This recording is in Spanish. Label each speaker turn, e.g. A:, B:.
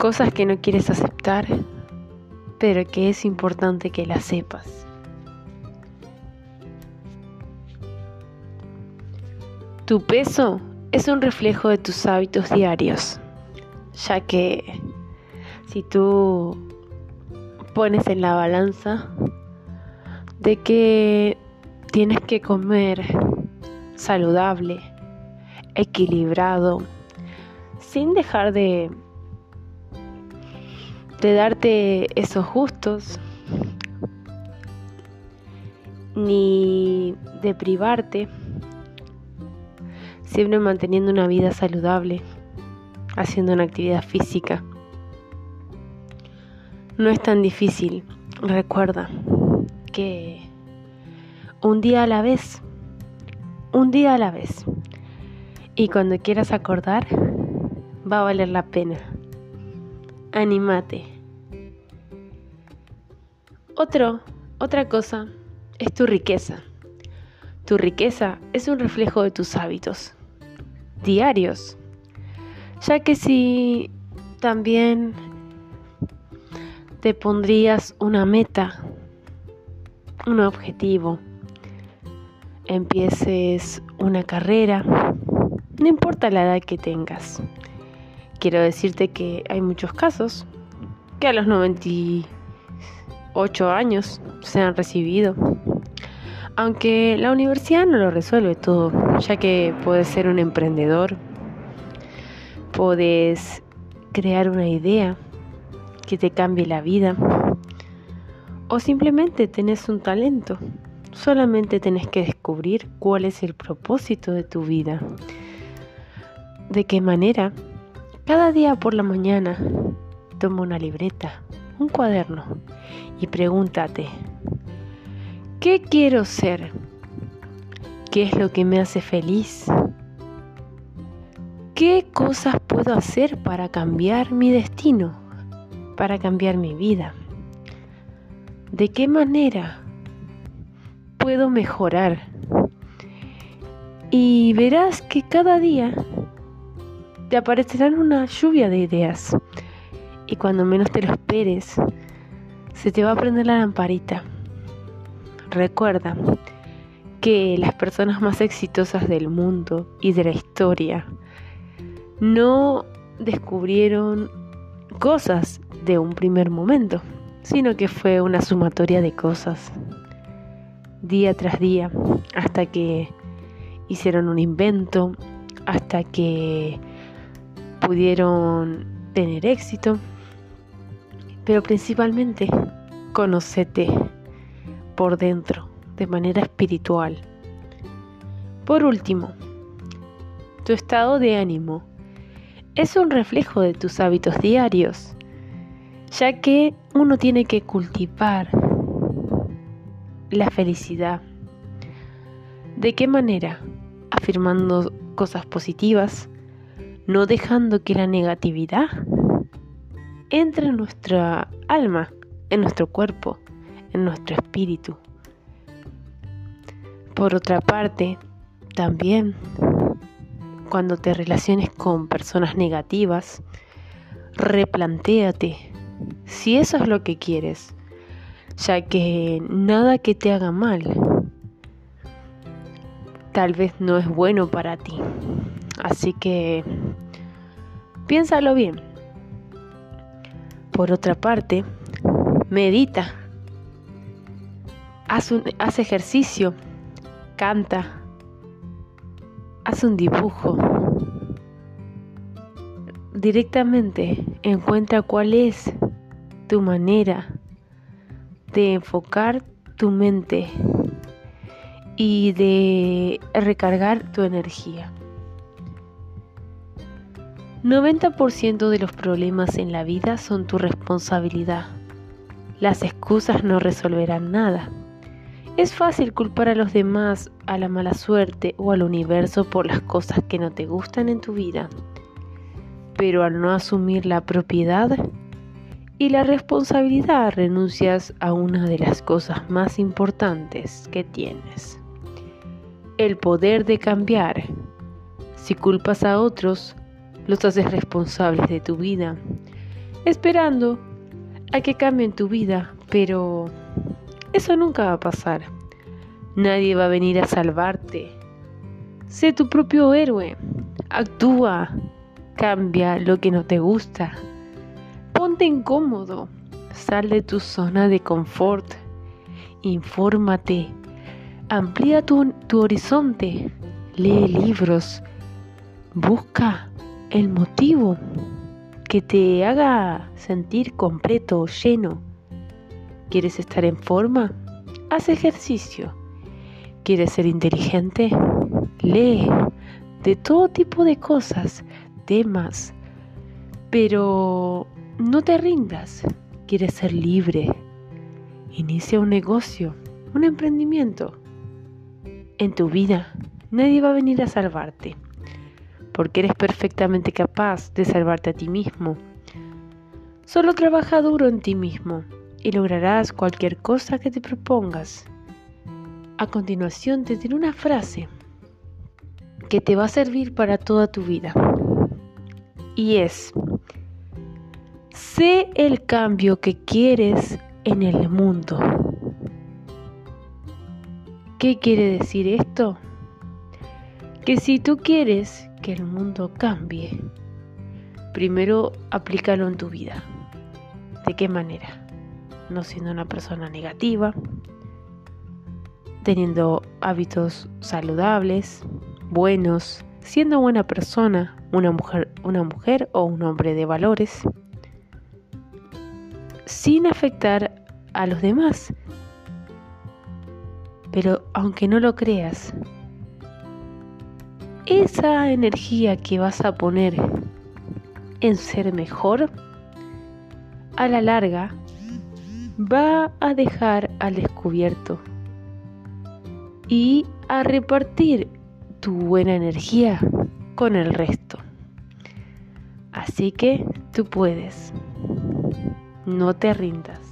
A: cosas que no quieres aceptar, pero que es importante que las sepas. Tu peso es un reflejo de tus hábitos diarios, ya que si tú pones en la balanza de que tienes que comer saludable, equilibrado, sin dejar de de darte esos gustos, ni de privarte, siempre manteniendo una vida saludable, haciendo una actividad física. No es tan difícil, recuerda que un día a la vez, un día a la vez, y cuando quieras acordar, va a valer la pena. Anímate. Otro, otra cosa es tu riqueza. Tu riqueza es un reflejo de tus hábitos diarios, ya que si también te pondrías una meta, un objetivo, empieces una carrera, no importa la edad que tengas, Quiero decirte que hay muchos casos que a los 98 años se han recibido. Aunque la universidad no lo resuelve todo, ya que puedes ser un emprendedor, puedes crear una idea que te cambie la vida o simplemente tenés un talento. Solamente tenés que descubrir cuál es el propósito de tu vida, de qué manera cada día por la mañana toma una libreta, un cuaderno y pregúntate, ¿qué quiero ser? ¿Qué es lo que me hace feliz? ¿Qué cosas puedo hacer para cambiar mi destino? Para cambiar mi vida? ¿De qué manera puedo mejorar? Y verás que cada día te aparecerán una lluvia de ideas. Y cuando menos te lo esperes, se te va a prender la lamparita. Recuerda que las personas más exitosas del mundo y de la historia no descubrieron cosas de un primer momento, sino que fue una sumatoria de cosas, día tras día, hasta que hicieron un invento, hasta que pudieron tener éxito, pero principalmente conocete por dentro, de manera espiritual. Por último, tu estado de ánimo es un reflejo de tus hábitos diarios, ya que uno tiene que cultivar la felicidad. ¿De qué manera? Afirmando cosas positivas, no dejando que la negatividad entre en nuestra alma, en nuestro cuerpo, en nuestro espíritu. Por otra parte, también cuando te relaciones con personas negativas, replantéate si eso es lo que quieres, ya que nada que te haga mal tal vez no es bueno para ti. Así que piénsalo bien. Por otra parte, medita. Haz, un, haz ejercicio. Canta. Haz un dibujo. Directamente encuentra cuál es tu manera de enfocar tu mente y de recargar tu energía. 90% de los problemas en la vida son tu responsabilidad. Las excusas no resolverán nada. Es fácil culpar a los demás, a la mala suerte o al universo por las cosas que no te gustan en tu vida. Pero al no asumir la propiedad y la responsabilidad renuncias a una de las cosas más importantes que tienes. El poder de cambiar. Si culpas a otros, los haces responsables de tu vida esperando a que cambien tu vida, pero eso nunca va a pasar. Nadie va a venir a salvarte. Sé tu propio héroe. Actúa. Cambia lo que no te gusta. Ponte incómodo. Sal de tu zona de confort. Infórmate. Amplía tu, tu horizonte. Lee libros. Busca el motivo que te haga sentir completo, lleno. ¿Quieres estar en forma? Haz ejercicio. ¿Quieres ser inteligente? Lee de todo tipo de cosas, temas. Pero no te rindas. ¿Quieres ser libre? Inicia un negocio, un emprendimiento. En tu vida nadie va a venir a salvarte porque eres perfectamente capaz de salvarte a ti mismo. Solo trabaja duro en ti mismo y lograrás cualquier cosa que te propongas. A continuación te diré una frase que te va a servir para toda tu vida. Y es, sé el cambio que quieres en el mundo. ¿Qué quiere decir esto? Que si tú quieres que el mundo cambie, primero aplícalo en tu vida. ¿De qué manera? No siendo una persona negativa, teniendo hábitos saludables, buenos, siendo buena persona, una mujer, una mujer o un hombre de valores, sin afectar a los demás. Pero aunque no lo creas, esa energía que vas a poner en ser mejor, a la larga va a dejar al descubierto y a repartir tu buena energía con el resto. Así que tú puedes. No te rindas.